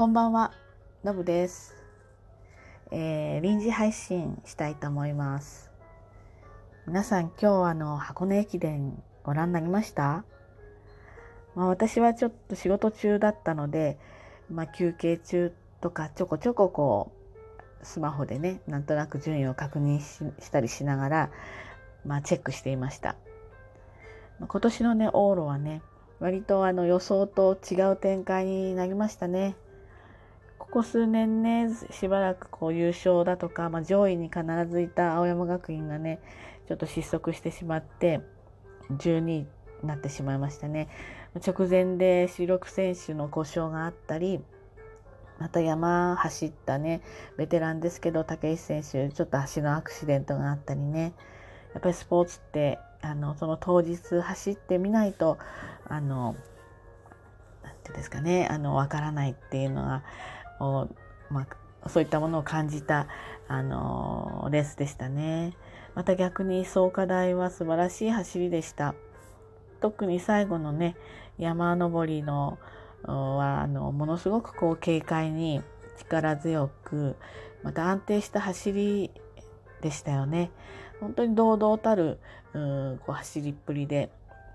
こんばんは、のぶです。えー臨時配信したいと思います。皆さん今日あの箱根駅伝ご覧になりました？まあ私はちょっと仕事中だったので、まあ休憩中とかちょこちょここうスマホでね、なんとなく順位を確認ししたりしながら、まあチェックしていました。まあ今年のね、往路はね、割とあの予想と違う展開になりましたね。ここ数年ね、しばらくこう優勝だとか、まあ、上位に必ずいた青山学院がね、ちょっと失速してしまって、12位になってしまいましたね。直前で主力選手の故障があったり、また山走ったね、ベテランですけど、武井選手、ちょっと足のアクシデントがあったりね、やっぱりスポーツって、あの、その当日走ってみないと、あの、なんていうんですかね、あの、わからないっていうのが、おまあ、そういったものを感じた、あのレースでしたね。また逆に創価大は素晴らしい走りでした。特に最後のね、山登りのは、あの、ものすごくこう軽快に力強く、また安定した走りでしたよね。本当に堂々たる、うこう走りっぷりで、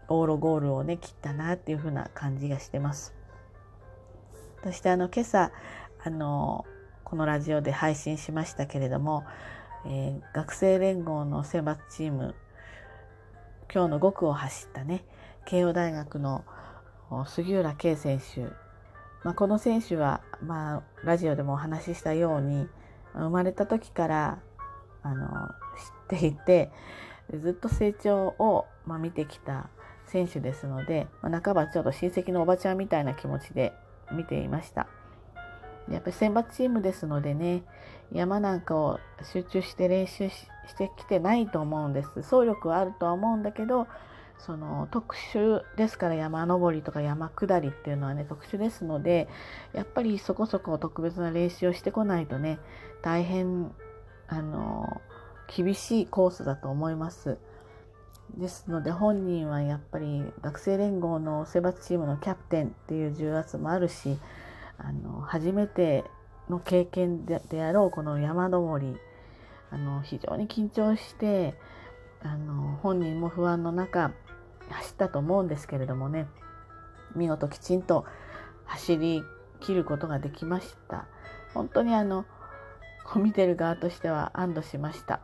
往路ゴールをね、切ったなっていう風な感じがしてます。そしてあの、今朝、あの、このラジオで配信しましたけれども、えー学生連合の選抜チーム、今日の5区を走ったね、慶応大学の杉浦圭選手。まあ、この選手は、まあ、ラジオでもお話ししたように、生まれた時から、あの、知っていて、ずっと成長を、まあ、見てきた選手ですので、まあ、半ばちょっと親戚のおばちゃんみたいな気持ちで見ていました。やっぱり選抜チームですのでね、山なんかを集中して練習してきてないと思うんです。走力はあるとは思うんだけど、その特殊ですから山登りとか山下りっていうのはね、特殊ですので、やっぱりそこそこ特別な練習をしてこないとね、大変、あの、厳しいコースだと思います。ですので本人はやっぱり学生連合の選抜チームのキャプテンっていう重圧もあるし、あの、初めての経験でであろうこの山登り、あの、非常に緊張して、あの、本人も不安の中、走ったと思うんですけれどもね、見事きちんと走り切ることができました。本当にあの、こう見てる側としては安堵しました。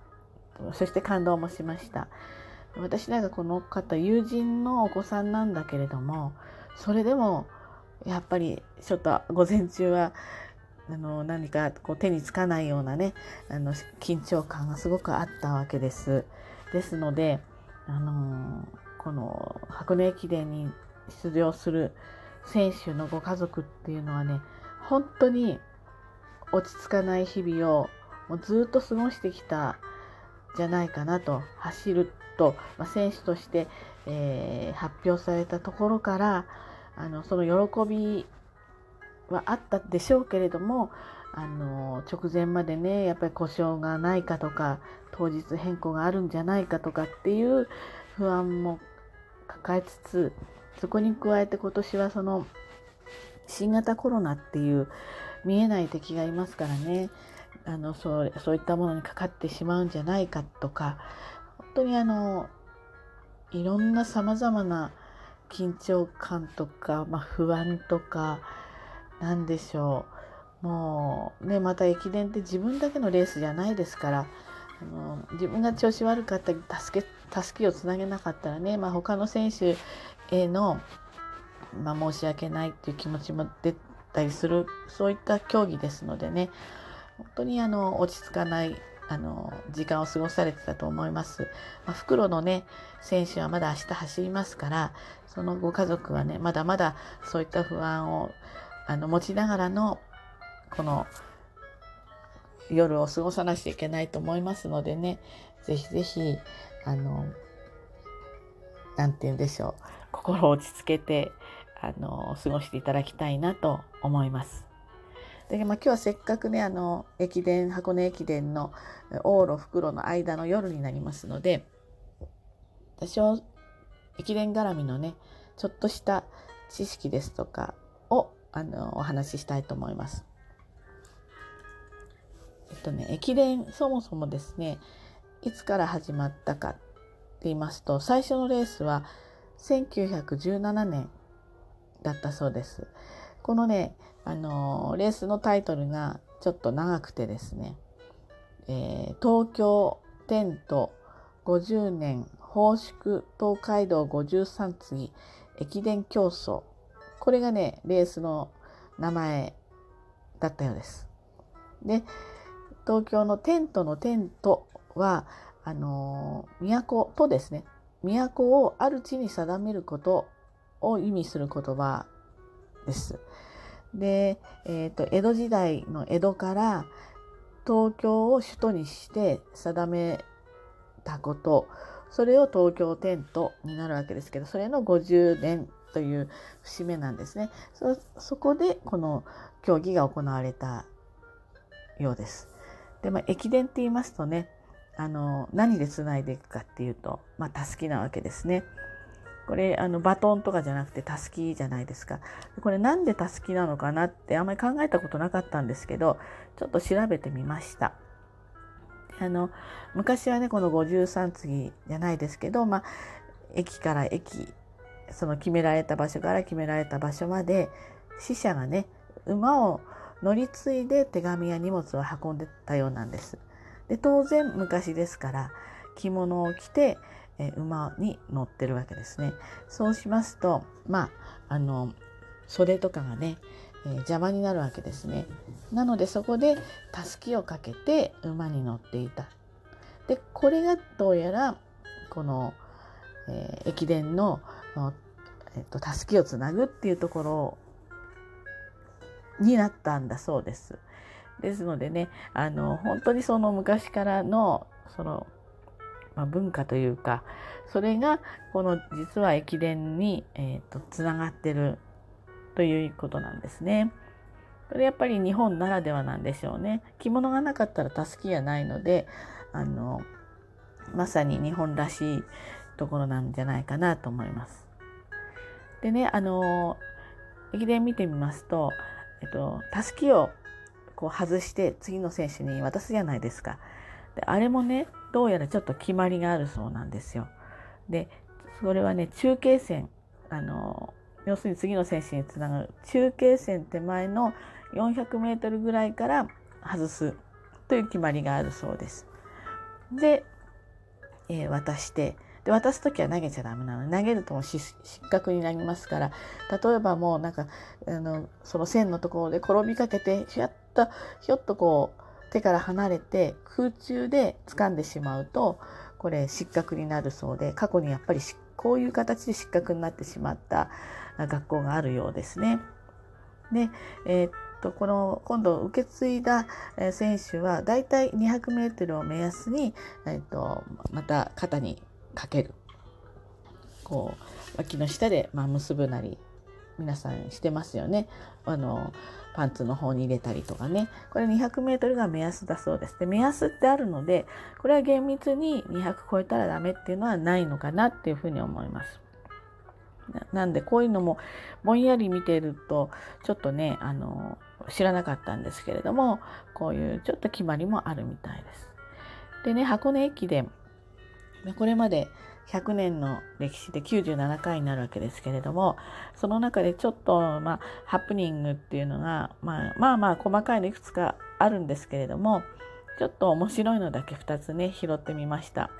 そして感動もしました。私なんかこの方、友人のお子さんなんだけれども、それでも、やっぱりちょっと午前中は、あの、何かこう手につかないようなね、あの、緊張感がすごくあったわけです。ですので、あの、この箱根駅伝に出場する選手のご家族っていうのはね、本当に落ち着かない日々をもうずっと過ごしてきたじゃないかなと走ると、まあ、選手として、えー発表されたところからあのその喜びはあったでしょうけれどもあの直前までねやっぱり故障がないかとか当日変更があるんじゃないかとかっていう不安も抱えつつそこに加えて今年はその新型コロナっていう見えない敵がいますからね。あのそうそういったものにかかってしまうんじゃないかとか本当にあのいろんなさまざまな緊張感とか、まあ、不安とかなんでしょう。もうねまた駅伝って自分だけのレースじゃないですからあの自分が調子悪かったり助け助けをつなげなかったらね、まあ、他の選手への、まあ、申し訳ないっていう気持ちも出たりするそういった競技ですのでね本当にあの落ち着かないあの時間を過ごされてたと思います。まあ、袋のね選手はまだ明日走りますからそのご家族はねまだまだそういった不安をあの持ちながらのこの夜を過ごさなきゃいけないと思いますのでねぜひぜひあのなんて言うんでしょう心を落ち着けてあの過ごしていただきたいなと思います。で、まあ、今日はせっかくねあの駅伝箱根駅伝の往路袋の間の夜になりますので多少駅伝絡みのねちょっとした知識ですとかをあのお話ししたいと思います。えっとね駅伝そもそもですねいつから始まったかって言いますと最初のレースは1917年だったそうです。このねあのレースのタイトルがちょっと長くてですね、えー、東京テント50年奉祝東海道53次駅伝競争。これがねレースの名前だったようです。で東京のテントのテントはあの都とですね。都をある地に定めることを意味する言葉です。で、えーと、江戸時代の江戸から東京を首都にして定めたことそれを東京テントになるわけですけどそれの50年という節目なんですねそそこでこの競技が行われたようです。でまあ、駅伝って言いますとねあの何でつないでいくかっていうとまあたすきなわけですね。これあのバトンとかじゃなくてたすきじゃないですか。これなんでたすきなのかなってあんまり考えたことなかったんですけどちょっと調べてみました。あの昔はねこの53次じゃないですけど、まあ、駅から駅その決められた場所から決められた場所まで死者がね馬を乗り継いで手紙や荷物を運んでたようなんです。で当然昔ですから着物を着てえ馬に乗ってるわけですね。そうしますとまああの袖とかがね、えー、邪魔になるわけですね。なのでそこでたすきをかけて馬に乗っていた。でこれがどうやらこの、えー、駅伝のえっと、たすきをつなぐっていうところになったんだそうです。ですのでねあの本当にその昔からのそのまあ、文化というかそれがこの実は駅伝に、えーと、つながってるということなんですね。これやっぱり日本ならではなんでしょうね。着物がなかったらたすきがないのであのまさに日本らしいところなんじゃないかなと思います。でねあの駅伝見てみますと、えっと、たすきをこう外して次の選手に渡すじゃないですか。であれもねどうやらちょっと決まりがあるそうなんですよ。でそれはね中継線あの要するに次の選手につながる中継線手前の 400m ぐらいから外すという決まりがあるそうです。で、えー、渡してで渡す時は投げちゃダメなの投げるとも失格になりますから例えばもうなんかあのその線のところで転びかけてひょっとひょっとこう手から離れて空中で掴んでしまうとこれ失格になるそうで過去にやっぱりこういう形で失格になってしまった学校があるようですね。で、えー、っとこの今度受け継いだ選手はだいたい 200m を目安に、えー、っとまた肩にかけるこう脇の下で、まあ、結ぶなり皆さんしてますよね。あのパンツの方に入れたりとかね。これ 200m が目安だそうです。で目安ってあるのでこれは厳密に200超えたらダメっていうのはないのかなっていうふうに思います。なんでこういうのもぼんやり見てるとちょっとねあの知らなかったんですけれどもこういうちょっと決まりもあるみたいです。でね箱根駅伝。これまで100年の歴史で97回になるわけですけれどもその中でちょっと、まあ、ハプニングっていうのが、まあ、まあまあ細かいのいくつかあるんですけれどもちょっと面白いのだけ2つね拾ってみました。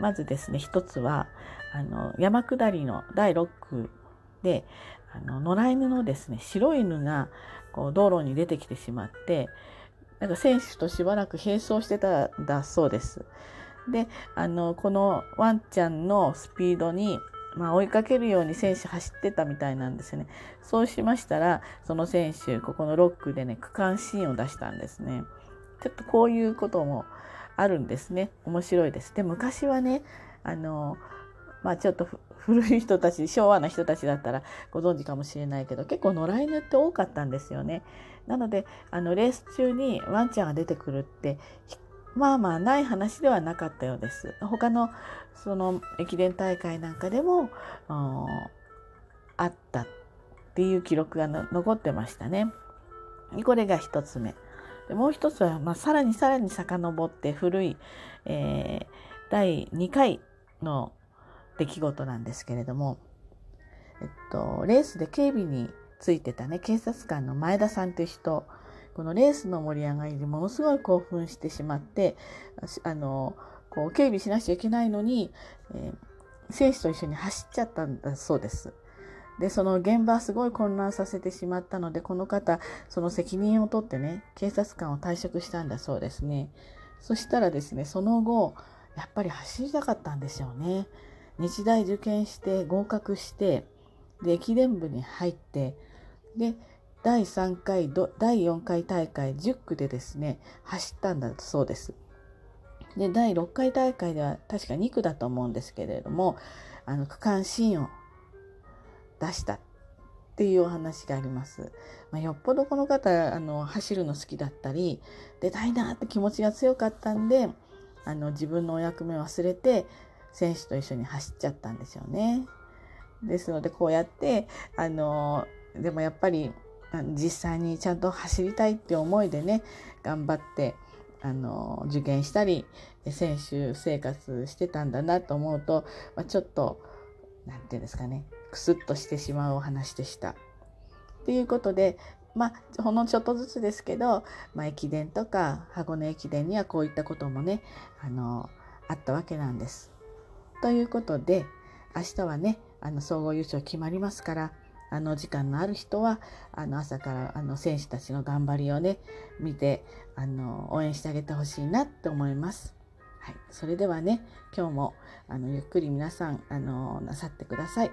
まずですね1つはあの山下りの第6区であの野良犬のですね白い犬がこう道路に出てきてしまってなんか選手としばらく並走してたんだそうです。であのこのワンちゃんのスピードに、まあ、追いかけるように選手走ってたみたいなんですね。そうしましたらその選手ここの6区でね区間新を出したんですね。ちょっとこういうこともあるんですね。面白いです。で昔はねあのまあちょっと 古い人たち昭和な人たちだったらご存知かもしれないけど結構野良犬って多かったんですよね。なのであのレース中にワンちゃんが出てくるってまあまあない話ではなかったようです。他のその駅伝大会なんかでもあったっていう記録が残ってましたね。これが1つ目。でもう一つは、まあ、さらにさらに遡って古い、えー、第2回の出来事なんですけれども、えっと、レースで警備についてたね警察官の前田さんという人このレースの盛り上がりでものすごい興奮してしまってあのこう警備しなくちゃいけないのに、えー、選手と一緒に走っちゃったんだそうです。でその現場すごい混乱させてしまったのでこの方その責任を取ってね警察官を退職したんだそうですねそしたらですねその後やっぱり走りたかったんでしょうね日大受験して合格してで駅伝部に入ってで第3回第4回大会10区でですね走ったんだそうです。で第6回大会では確か2区だと思うんですけれどもあの区間新を出したっていうお話があります。まあ、よっぽどこの方あの走るの好きだったり出たいなって気持ちが強かったんであの自分のお役目忘れて選手と一緒に走っちゃったんでしょうね。ですのでこうやってあのでもやっぱり実際にちゃんと走りたいって思いでね頑張ってあの受験したり選手生活してたんだなと思うと、まあ、ちょっと何て言うんですかねクスッとしてしまうお話でした。ということでまあほんのちょっとずつですけど、まあ、駅伝とか箱根駅伝にはこういったこともねあのあったわけなんです。ということで明日はねあの総合優勝決まりますからあの時間のある人はあの朝からあの選手たちの頑張りをね見てあの応援してあげてほしいなって思います。はい、それではね今日もあのゆっくり皆さんあのなさってください。